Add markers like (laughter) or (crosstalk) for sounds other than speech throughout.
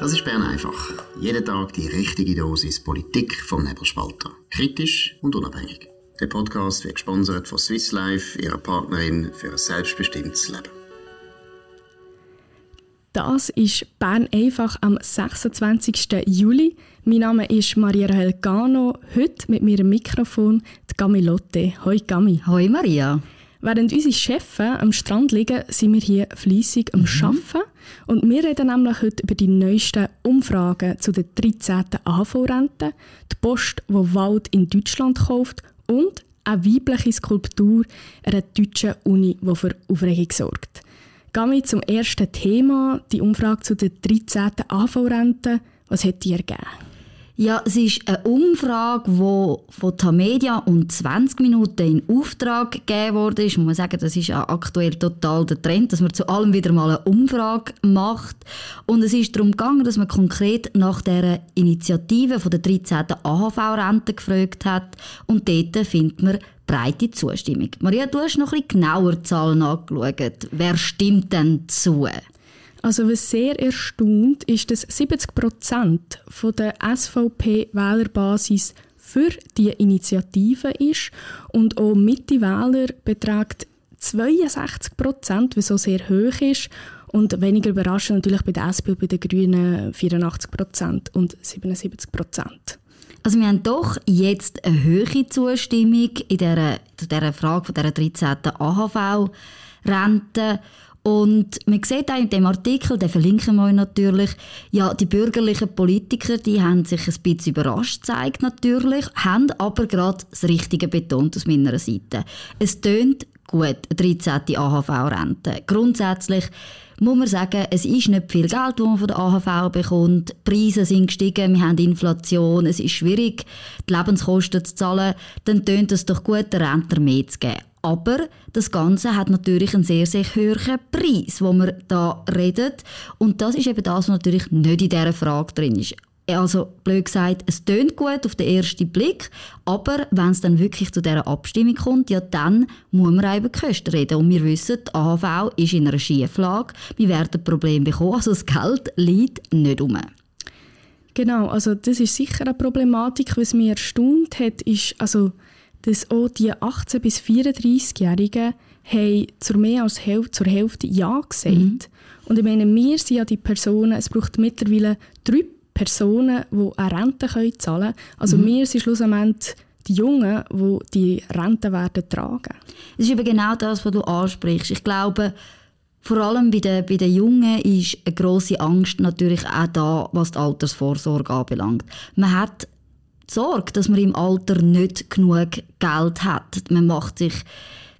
Das ist Bern einfach. Jeden Tag die richtige Dosis Politik vom Nebelspalter. Kritisch und unabhängig. Der Podcast wird gesponsert von Swiss Life, ihrer Partnerin für ein selbstbestimmtes Leben. Das ist Bern einfach am 26. Juli. Mein Name ist Maria Rahel Gano. Heute mit mir am Mikrofon die Gamilotte. Hoi Gami. Hoi Maria. Während unsere Chefs am Strand liegen, sind wir hier fleissig am mhm. Arbeiten. Und wir reden nämlich heute über die neuesten Umfragen zu der 13. AHV-Rente, die Post, die Wald in Deutschland kauft und eine weibliche Skulptur einer deutschen Uni, die für Aufregung sorgt. Gehen wir zum ersten Thema, die Umfrage zu der 13. AV-Rente. Was hat die ergeben? Ja, es ist eine Umfrage, die von Tamedia und 20 Minuten in Auftrag gegeben wurde. Ich muss sagen, das ist aktuell total der Trend, dass man zu allem wieder mal eine Umfrage macht. Und es ist darum gegangen, dass man konkret nach der Initiative von der 13. AHV-Rente gefragt hat. Und dort findet man breite Zustimmung. Maria, du hast noch ein bisschen genauer Zahlen angeschaut. Wer stimmt denn zu? Also was sehr erstaunt ist, dass 70 Prozent der SVP-Wählerbasis für die Initiative ist und auch Mitte-Wähler beträgt 62 Prozent, was so sehr hoch ist. Und weniger überraschend natürlich bei der SP und bei den Grünen 84 Prozent und 77 Prozent. Also wir haben doch jetzt eine höhere Zustimmung in dieser, dieser Frage von dieser 13. AHV-Rente. Und man sieht auch in dem Artikel, den verlinken wir natürlich, ja, die bürgerlichen Politiker, die haben sich ein bisschen überrascht gezeigt natürlich, haben aber gerade das Richtige betont aus meiner Seite. Es tönt gut, eine 13. AHV-Rente. Grundsätzlich muss man sagen, es ist nicht viel Geld, das man von der AHV bekommt. Die Preise sind gestiegen, wir haben Inflation, es ist schwierig, die Lebenskosten zu zahlen. Dann tönt es doch gut, den Rentner mehr zu geben. Aber das Ganze hat natürlich einen sehr, sehr hohen Preis, wo man da redet. Und das ist eben das, was natürlich nicht in dieser Frage drin ist. Also, blöd gesagt, es tönt gut auf den ersten Blick, aber wenn es dann wirklich zu dieser Abstimmung kommt, ja, dann muss man die Kosten reden. Und wir wissen, die AHV ist in einer Schieflage. Wir werden Probleme bekommen, also das Geld liegt nicht um. Genau, also das ist sicher eine Problematik. Was mich erstaunt hat, ist, also dass auch die 18- bis 34-Jährigen zur mehr als Hälfte, zur Hälfte Ja gesagt. Mhm. Und ich meine, wir sind ja die Personen, es braucht mittlerweile drei Personen, die eine Rente können zahlen können. Also mhm. wir sind schlussendlich die Jungen, die die Rente werden tragen. Es ist eben genau das, was du ansprichst. Ich glaube, vor allem bei den, bei den Jungen ist eine grosse Angst natürlich auch da, was die Altersvorsorge anbelangt. Man hat Sorge, dass man im Alter nicht genug Geld hat. Man macht sich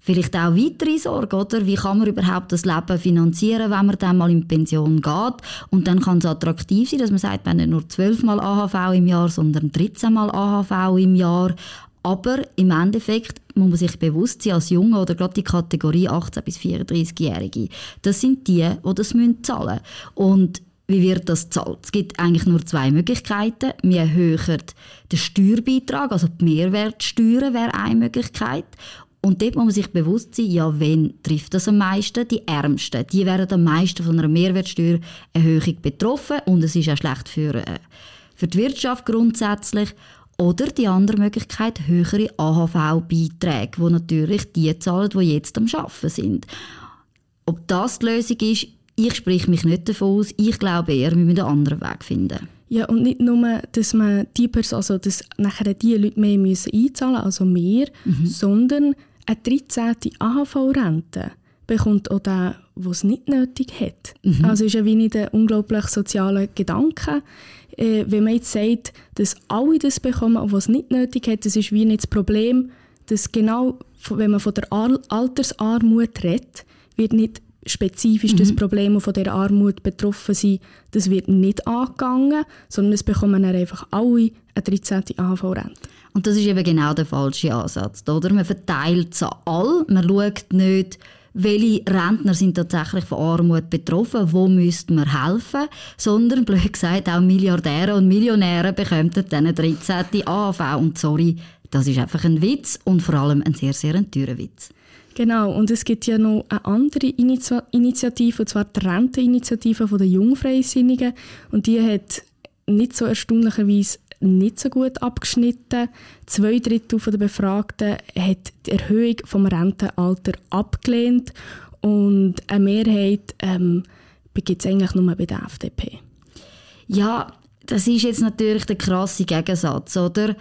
vielleicht auch weitere Sorgen, oder? Wie kann man überhaupt das Leben finanzieren, wenn man dann mal in Pension geht? Und dann kann es attraktiv sein, dass man sagt, wenn nicht nur 12 Mal AHV im Jahr, sondern 13 Mal AHV im Jahr. Aber im Endeffekt muss man sich bewusst sein, als Junge oder gerade die Kategorie 18- bis 34-Jährige, das sind die, die das zahlen müssen. Und wie wird das zahlt? Es gibt eigentlich nur zwei Möglichkeiten. Wir erhöhen den Steuerbeitrag, also die Mehrwertsteuer wäre eine Möglichkeit. Und dort muss man sich bewusst sein, ja, wen trifft das am meisten? Die Ärmsten. Die werden am meisten von einer Mehrwertsteuererhöhung betroffen und es ist auch schlecht für, äh, für die Wirtschaft grundsätzlich. Oder die andere Möglichkeit, höhere AHV-Beiträge, wo natürlich die zahlen, die jetzt am Arbeiten sind. Ob das die Lösung ist, ich spreche mich nicht davon aus. Ich glaube eher, wir müssen einen anderen Weg finden. Ja, und nicht nur, dass man die Person, also dass nachher die Leute mehr müssen einzahlen müssen, also mehr, mhm. sondern eine 13. AHV-Rente bekommt auch der, der es nicht nötig hat. Mhm. Also ist ja wie nicht ein unglaublich sozialer Gedanke. Äh, wenn man jetzt sagt, dass alle das bekommen, was es nicht nötig hat, das ist wie nicht das Problem, dass genau, wenn man von der Altersarmut redet, wird nicht spezifisch mhm. das Problem, von der Armut betroffen sind, das wird nicht angegangen, sondern es bekommen dann einfach alle eine 13. AHV-Rente. Und das ist eben genau der falsche Ansatz, oder? Man verteilt es an alle, man schaut nicht, welche Rentner sind tatsächlich von Armut betroffen, wo müsste man helfen, sondern, blöd gesagt, auch Milliardäre und Millionäre bekommen dann eine 13. AHV. Und sorry, das ist einfach ein Witz und vor allem ein sehr, sehr teurer Witz. Genau, und es gibt ja noch eine andere Initiative, und zwar die Renteninitiative der Jungfreisinnigen. Und die hat nicht so erstaunlicherweise nicht so gut abgeschnitten. Zwei Drittel der Befragten hat die Erhöhung vom Rentenalter abgelehnt und eine Mehrheit ähm, gibt es eigentlich nur bei der FDP. Ja, das ist jetzt natürlich der krasse Gegensatz, oder?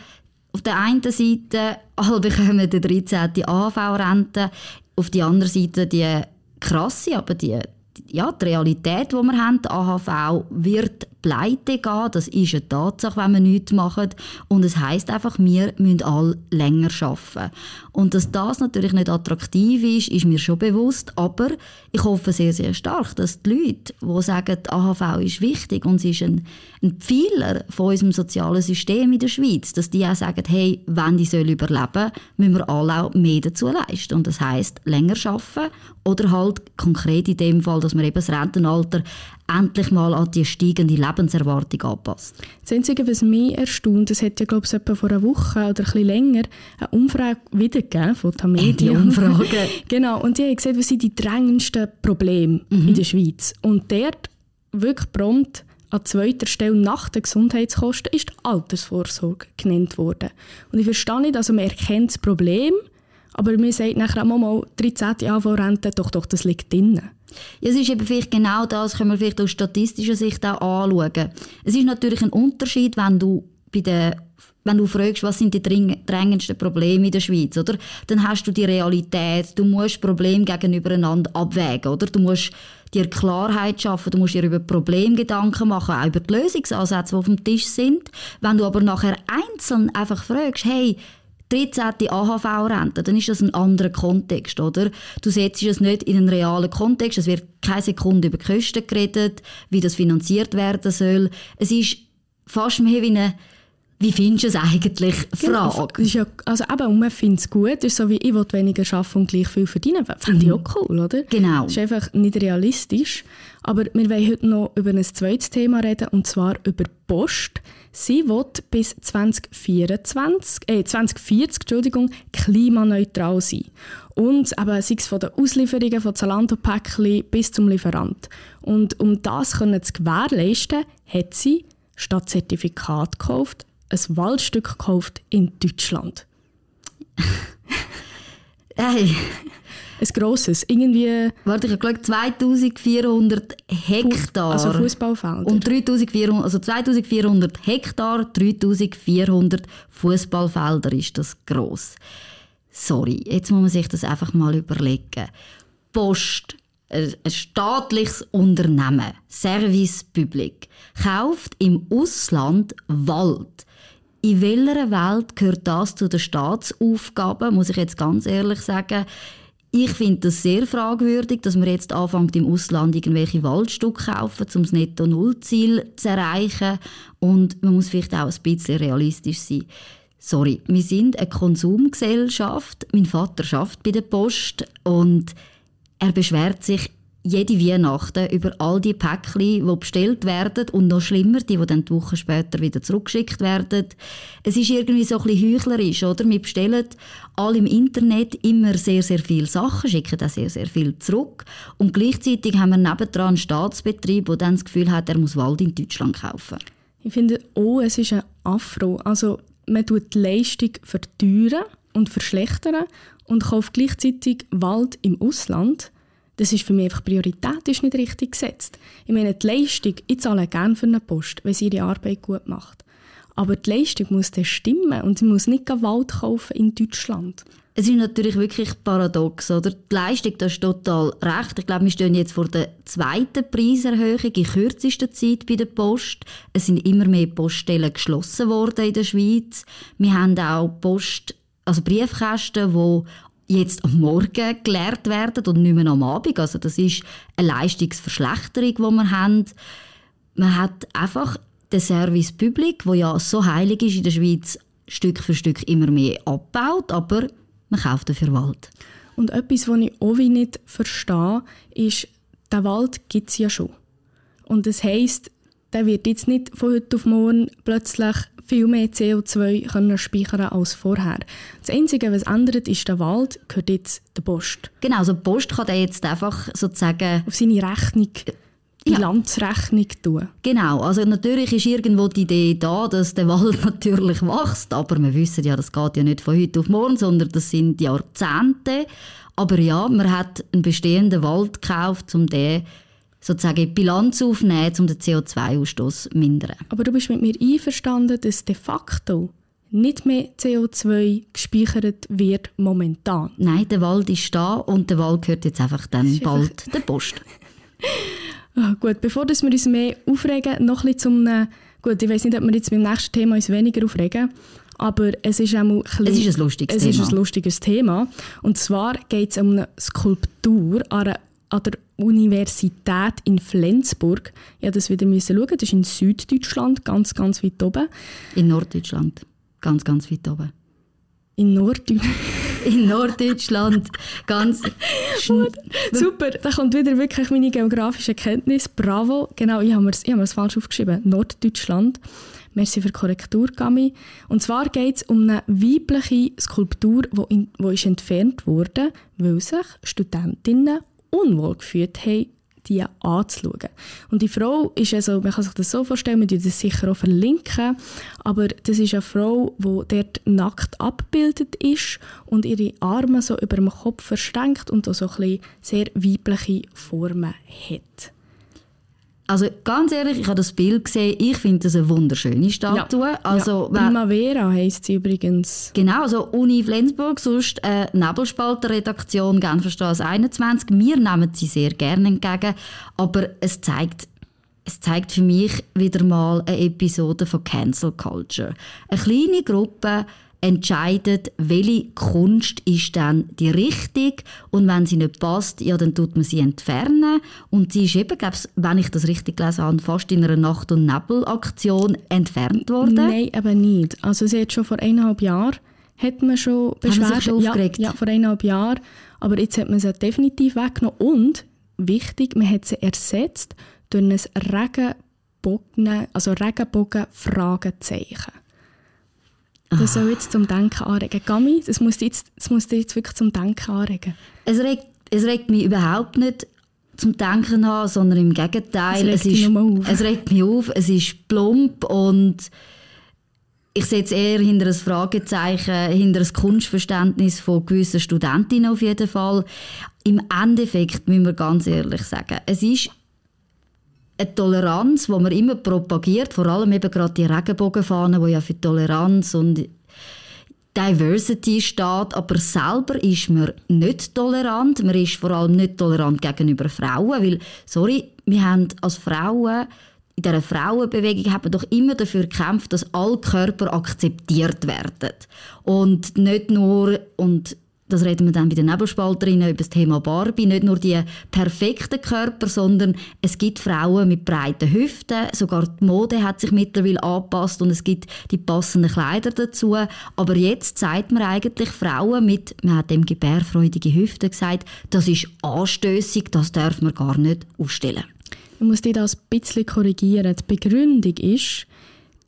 Auf der einen Seite, alle bekommen die 13. AHV-Rente, auf der anderen Seite die krasse, aber die, ja, die Realität, die wir haben, die AHV wird pleite gehen. Das ist eine Tatsache, wenn wir nichts machen. Und es heißt einfach, wir müssen alle länger arbeiten. Und dass das natürlich nicht attraktiv ist, ist mir schon bewusst. Aber ich hoffe sehr, sehr stark, dass die Leute, die sagen, die AHV ist wichtig und sie ist ein, ein Pfeiler von unserem sozialen System in der Schweiz, dass die auch sagen, hey, wenn die soll überleben, müssen wir alle auch mehr dazu leisten. Und das heißt länger arbeiten oder halt konkret in dem Fall, dass wir eben das Rentenalter endlich mal an die steigende Lebenserwartung anpasst. Das Einzige, was mich erstaunt, es hat ja, glaube ich, etwa vor einer Woche oder ein bisschen länger eine Umfrage wiedergegeben von Tamedia. Umfrage. (laughs) genau, und die haben gesagt, was sind die drängendsten Probleme mhm. in der Schweiz. Und dort wirklich prompt an zweiter Stelle nach den Gesundheitskosten ist die Altersvorsorge genannt worden. Und ich verstehe nicht, also man erkennt das Problem, aber man sagt nachher auch mal 13. AV-Rente, doch, doch, das liegt drinnen. Ja, es ist eben vielleicht genau das, können wir vielleicht aus statistischer Sicht auch anschauen. Es ist natürlich ein Unterschied, wenn du bei der wenn du fragst, was sind die drängendsten Probleme in der Schweiz, oder? Dann hast du die Realität, du musst Probleme gegenübereinander abwägen, oder? Du musst dir Klarheit schaffen, du musst dir über Probleme Gedanken machen, auch über die Lösungsansätze, die auf dem Tisch sind. Wenn du aber nachher einzeln einfach fragst, hey, 13. AHV-Rente, dann ist das ein anderer Kontext, oder? Du setzt es nicht in einen realen Kontext, es wird keine Sekunde über Kosten geredet, wie das finanziert werden soll. Es ist fast mehr wie eine wie findest du es eigentlich? Genau, Frage. Genau, ja, also eben, man findet es gut. ist so wie, ich will weniger arbeiten und gleich viel verdienen. Finde ich mhm. auch cool, oder? Genau. Das ist einfach nicht realistisch. Aber wir wollen heute noch über ein zweites Thema reden, und zwar über Post. Sie will bis 2024, äh, 2040 Entschuldigung, klimaneutral sein. Und eben, sei es von den Auslieferungen von Zalando-Päckchen bis zum Lieferant. Und um das können zu gewährleisten, hat sie statt Zertifikat gekauft, ein Waldstück gekauft in Deutschland. (laughs) hey. Ein grosses, irgendwie... Warte, ich habe geschaut, 2400 Hektar. Also Fußballfelder. Und 3400, also 2400 Hektar, 3400 Fußballfelder ist das gross. Sorry, jetzt muss man sich das einfach mal überlegen. Post, ein staatliches Unternehmen, Service Public, kauft im Ausland Wald in welcher Welt gehört das zu den Staatsaufgaben, muss ich jetzt ganz ehrlich sagen. Ich finde das sehr fragwürdig, dass man jetzt anfängt im Ausland irgendwelche Waldstücke kaufen, um das Netto-Null-Ziel zu erreichen. Und man muss vielleicht auch ein bisschen realistisch sein. Sorry, wir sind eine Konsumgesellschaft. Mein Vater schafft bei der Post und er beschwert sich jede Weihnachten über all die Päckchen, die bestellt werden und noch schlimmer, die, die dann die Woche später wieder zurückgeschickt werden. Es ist irgendwie so ein bisschen heuchlerisch, oder? Wir bestellen alle im Internet immer sehr, sehr viele Sachen, schicken auch sehr, sehr viel zurück und gleichzeitig haben wir nebendran einen Staatsbetrieb, der dann das Gefühl hat, er muss Wald in Deutschland kaufen. Ich finde, oh, es ist ein Afro. Also man tut die Leistung verteuern und verschlechtern und kauft gleichzeitig Wald im Ausland – das ist für mich einfach Priorität ist nicht richtig gesetzt. Ich meine, die Leistung, ich zahle gerne für eine Post, wenn sie ihre Arbeit gut macht. Aber die Leistung muss dann stimmen und sie muss nicht Wald kaufen in Deutschland. Es ist natürlich wirklich paradox, oder? Die Leistung, das ist total recht. Ich glaube, wir stehen jetzt vor der zweiten Preiserhöhung in kürzester Zeit bei der Post. Es sind immer mehr Poststellen geschlossen worden in der Schweiz. Wir haben auch Post, also Briefkästen, die jetzt am Morgen gelehrt werden und nicht mehr am Abend. Also das ist eine Leistungsverschlechterung, die wir haben. Man hat einfach den Service Public, wo ja so heilig ist in der Schweiz, Stück für Stück immer mehr abgebaut, aber man kauft dafür Wald. Und etwas, was ich auch nicht verstehe, ist, der Wald gibt es ja schon. Und das heisst, der wird jetzt nicht von heute auf morgen plötzlich viel mehr CO2 können speichern als vorher. Das Einzige, was ändert, ist der Wald, gehört jetzt der Post. Genau, also die Post kann der jetzt einfach sozusagen... Auf seine Rechnung, Bilanzrechnung ja. tun. Genau, also natürlich ist irgendwo die Idee da, dass der Wald (laughs) natürlich wächst, aber wir wissen ja, das geht ja nicht von heute auf morgen, sondern das sind Jahrzehnte. Aber ja, man hat einen bestehenden Wald gekauft, um den sozusagen Bilanz aufnehmen, um den CO2-Ausstoß zu mindern. Aber du bist mit mir einverstanden, dass de facto nicht mehr CO2 gespeichert wird momentan? Nein, der Wald ist da und der Wald gehört jetzt einfach dann bald einfach... der Post. oh, (laughs) gut, bevor wir uns mehr aufregen, noch ein bisschen zum... Äh, gut, ich weiß nicht, ob wir jetzt beim nächsten Thema uns weniger aufregen, aber es ist auch ein, bisschen, es ist ein lustiges es Thema. Ist ein lustiges Thema. Und zwar geht es um eine Skulptur an einer an der Universität in Flensburg. Ja, das wieder müssen schauen. Das ist in Süddeutschland, ganz, ganz weit oben. In Norddeutschland, ganz, ganz weit oben. In Norddeutschland. (laughs) in Norddeutschland, ganz Super, da kommt wieder wirklich meine geografische Kenntnis. Bravo, genau, ich habe mir es falsch aufgeschrieben. Norddeutschland. Merci für die Korrektur, Gami. Und zwar geht es um eine weibliche Skulptur, die, in, ist entfernt wurde, weil sich Studentinnen unwohl gefühlt haben, die anzuschauen. Und die Frau ist also, man kann sich das so vorstellen, wir das sicher auch verlinken, aber das ist eine Frau, die dort nackt abgebildet ist und ihre Arme so über dem Kopf verschränkt und auch so ein bisschen sehr weibliche Formen hat. Also ganz ehrlich, ich habe das Bild gesehen. Ich finde das eine wunderschöne Statue. Ja, also, ja. Primavera heisst sie übrigens. Genau, also Uni Flensburg, sonst eine Nebelspalter-Redaktion Genferstraße 21. Wir nehmen sie sehr gerne entgegen, aber es zeigt es zeigt für mich wieder mal eine Episode von Cancel Culture. Eine kleine Gruppe entscheidet, welche Kunst ist dann die richtige und wenn sie nicht passt, ja, dann tut man sie entfernen und sie ist eben, glaub's, wenn ich das richtig gelesen habe, fast in einer Nacht- und Nebelaktion entfernt worden. Nein, eben nicht. Also sie hat schon vor eineinhalb Jahren hat man schon Beschwerden. aufgeregt? Ja, ja, vor eineinhalb Jahren. Aber jetzt hat man sie definitiv weggenommen und, wichtig, man hat sie ersetzt durch ein Regenbogen, also Regenbogen-Fragezeichen. Das soll jetzt zum Denken anregen. Gami, das muss, jetzt, das muss dir jetzt wirklich zum Denken anregen. Es regt, es regt mich überhaupt nicht zum Denken an, sondern im Gegenteil. Es regt, es ist, es regt mich auf, es ist plump und ich setze eher hinter ein Fragezeichen, hinter ein Kunstverständnis von gewissen Studentinnen auf jeden Fall. Im Endeffekt müssen wir ganz ehrlich sagen, es ist eine Toleranz, die man immer propagiert, vor allem eben gerade die Regenbogenfahnen, die ja für Toleranz und Diversity steht, aber selber ist man nicht tolerant. Man ist vor allem nicht tolerant gegenüber Frauen, weil, sorry, wir haben als Frauen in dieser Frauenbewegung haben doch immer dafür gekämpft, dass alle Körper akzeptiert werden. Und nicht nur, und das reden wir dann bei den Nebelspalterinnen über das Thema Barbie, nicht nur die perfekten Körper, sondern es gibt Frauen mit breiten Hüften, sogar die Mode hat sich mittlerweile angepasst und es gibt die passenden Kleider dazu. Aber jetzt zeigt man eigentlich Frauen mit, man hat dem gebärfreudige Hüften gesagt, das ist anstößig, das darf man gar nicht ausstellen. Ich muss dich das ein bisschen korrigieren. Die Begründung ist,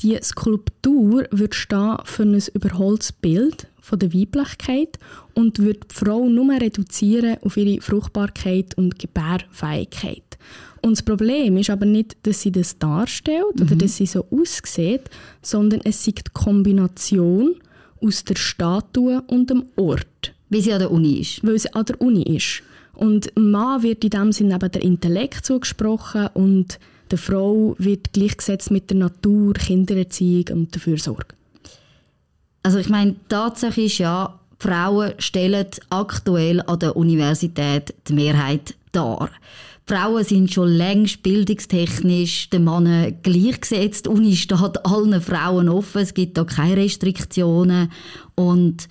die Skulptur wird stehen für ein überholtes Bild von der Weiblichkeit und wird die Frau nur reduzieren auf ihre Fruchtbarkeit und Gebärfähigkeit. Und das Problem ist aber nicht, dass sie das darstellt mhm. oder dass sie so aussieht, sondern es ist die Kombination aus der Statue und dem Ort. Wie sie an der Uni ist. Weil sie an der Uni ist. Und Mann wird in dem Sinne eben der Intellekt zugesprochen und der Frau wird gleichgesetzt mit der Natur, Kindererziehung und der Fürsorge. Also ich meine, Tatsache ist ja, Frauen stellen aktuell an der Universität die Mehrheit dar. Frauen sind schon längst bildungstechnisch den Männern gleichgesetzt. Die Uni steht allen Frauen offen, es gibt da keine Restriktionen. Und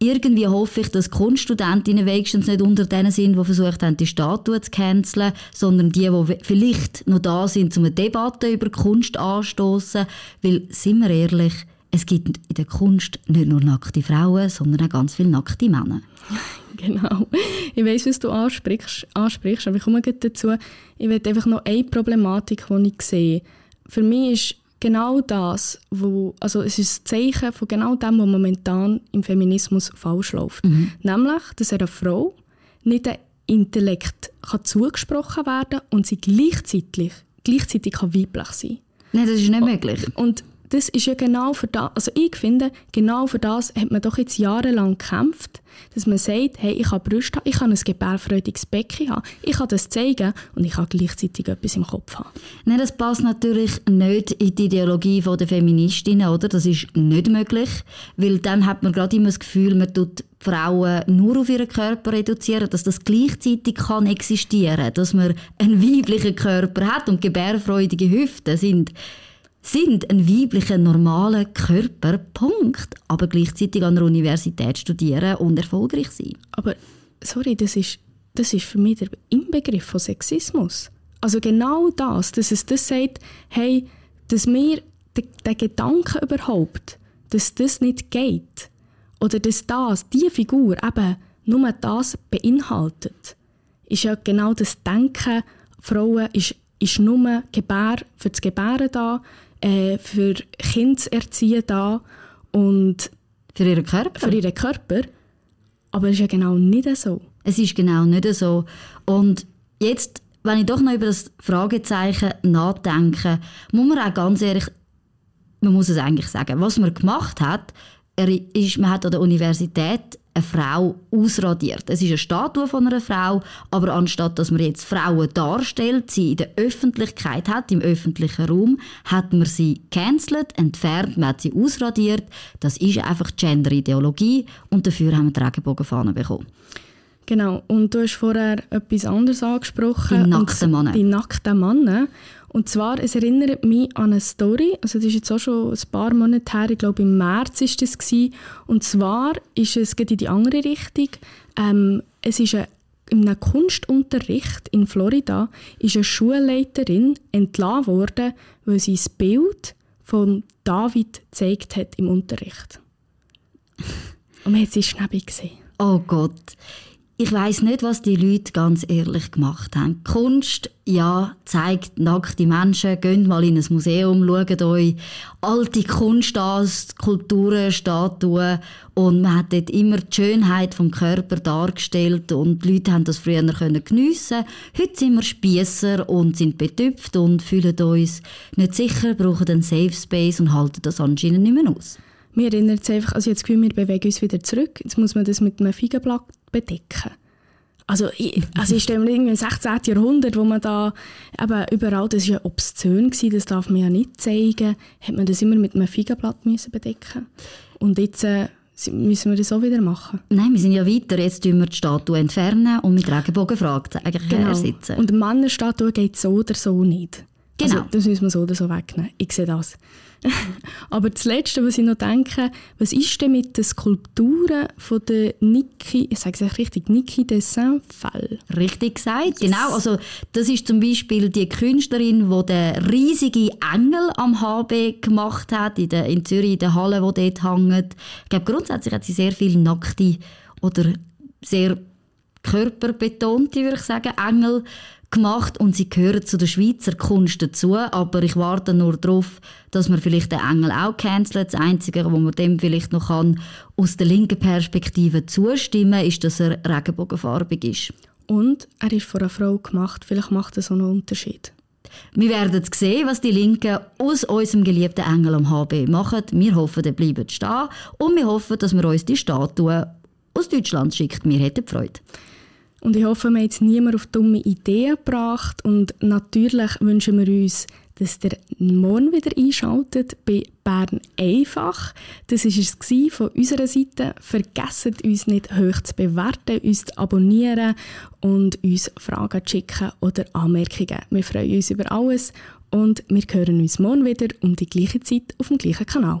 irgendwie hoffe ich, dass Kunststudentinnen wenigstens nicht unter denen sind, die versucht haben, die Statue zu canceln, sondern die, die vielleicht noch da sind, um eine Debatte über Kunst anstoßen. Weil, sind wir ehrlich, es gibt in der Kunst nicht nur nackte Frauen, sondern auch ganz viele nackte Männer. (laughs) Genau. Ich weiß, was du ansprichst, ansprichst aber ich komme dazu. Ich will einfach noch eine Problematik, die ich sehe. Für mich ist genau das, wo, also es ist ein Zeichen von genau dem, was momentan im Feminismus falsch läuft. Mhm. Nämlich, dass einer Frau nicht der Intellekt kann zugesprochen werden und sie gleichzeitig, gleichzeitig kann weiblich sein Nein, das ist nicht möglich. Und das ist ja genau für das, also ich finde, genau für das hat man doch jetzt jahrelang gekämpft, dass man sagt, hey, ich habe Brüste ich kann ein gebärfreudiges Becken haben, ich kann das zeigen und ich kann gleichzeitig etwas im Kopf haben. Nein, das passt natürlich nicht in die Ideologie der Feministinnen, oder? Das ist nicht möglich, weil dann hat man gerade immer das Gefühl, man tut Frauen nur auf ihren Körper reduzieren, dass das gleichzeitig kann existieren, dass man einen (laughs) weiblichen Körper hat und gebärfreudige Hüften sind sind ein weiblicher, normaler Körper, Punkt. Aber gleichzeitig an der Universität studieren und erfolgreich sein. Aber, sorry, das ist, das ist für mich der Inbegriff von Sexismus. Also genau das, dass es das sagt, hey, dass mir der, Gedanke überhaupt, dass das nicht geht, oder dass das, diese Figur eben nur das beinhaltet, ist ja genau das Denken, Frauen ist, ist nur Gebär, für das Gebären da, äh, für Kinder zu erziehen da und für ihren Körper. Für ihren Körper. Aber es ist ja genau nicht so. Es ist genau nicht so. Und jetzt, wenn ich doch noch über das Fragezeichen nachdenke, muss man auch ganz ehrlich, man muss es eigentlich sagen, was man gemacht hat, ist, man hat an der Universität eine Frau ausradiert. Es ist eine Statue von einer Frau, aber anstatt dass man jetzt Frauen darstellt, sie in der Öffentlichkeit hat, im öffentlichen Raum, hat man sie cancelled, entfernt, man hat sie ausradiert. Das ist einfach Gender-Ideologie und dafür haben wir die Regenbogenfahne bekommen. Genau, und du hast vorher etwas anderes angesprochen. Die nackten Männer. Die nackten Männer. Und zwar, es erinnert mich an eine Story, also das ist jetzt auch schon ein paar Monate her, ich glaube im März ist das gewesen. Und zwar ist es geht in die andere Richtung. Ähm, es ist eine, in einem Kunstunterricht in Florida ist eine Schulleiterin entlassen worden, weil sie das Bild von David gezeigt hat im Unterricht. (laughs) Und man hat sie schnell gesehen. Oh Gott. Ich weiß nicht, was die Leute ganz ehrlich gemacht haben. Kunst, ja, zeigt nackte Menschen. Geht mal in ein Museum, schaut euch alte Kunst an, Skulpturen, Statuen. Und man hat dort immer die Schönheit vom Körper dargestellt und die Leute haben das früher geniessen Heute sind wir Spiesser und sind betüpft und fühlen uns nicht sicher, brauchen einen Safe Space und halten das anscheinend nicht mehr aus. Mir erinnert es einfach, also jetzt Gefühl, wir bewegen uns wieder zurück. Jetzt muss man das mit einem Feigenblatt bedecken. Also ich, also ich mir irgendwie im 16. Jahrhundert, wo man da eben überall, das war ja obszön, gewesen, das darf man ja nicht zeigen, hat man das immer mit einem Feigenblatt müssen bedecken Und jetzt äh, müssen wir das auch wieder machen. Nein, wir sind ja weiter. Jetzt tun wir die Statue entfernen und mit Regenbogenfragezeichen genau. ersetzen. Und eine Männerstatue geht so oder so nicht. Genau. Also, das müssen wir so oder so wegnehmen. Ich sehe das. (laughs) Aber das Letzte, was ich noch denke, was ist denn mit den Skulpturen von der Niki, ich sage es richtig, Niki de Saint-Fall? Richtig gesagt, yes. genau. Also das ist zum Beispiel die Künstlerin, die den riesigen Engel am HB gemacht hat, in, der, in Zürich, in der Halle, die dort hängt. Ich glaube, grundsätzlich hat sie sehr viele nackte oder sehr körperbetonte, würde ich sagen, Engel gemacht und sie gehören zu der Schweizer Kunst dazu, aber ich warte nur darauf, dass man vielleicht den Engel auch cancelt. Das Einzige, wo man dem vielleicht noch kann, aus der linken Perspektive zustimmen ist, dass er regenbogenfarbig ist. Und er ist von einer Frau gemacht. Vielleicht macht das auch einen Unterschied. Wir werden sehen, was die Linken aus unserem geliebten Engel am HB machen. Wir hoffen, der bleibt stehen und wir hoffen, dass wir uns die Statue aus Deutschland schickt. Wir hätten Freude. Und ich hoffe, wir haben jetzt niemand auf dumme Ideen gebracht. Und natürlich wünschen wir uns, dass ihr morgen wieder einschaltet bei Bern einfach. Das war es von unserer Seite. Vergesst uns nicht hoch zu bewerten, uns zu abonnieren und uns Fragen zu schicken oder Anmerkungen. Wir freuen uns über alles und wir hören uns morgen wieder um die gleiche Zeit auf dem gleichen Kanal.